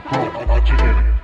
How about you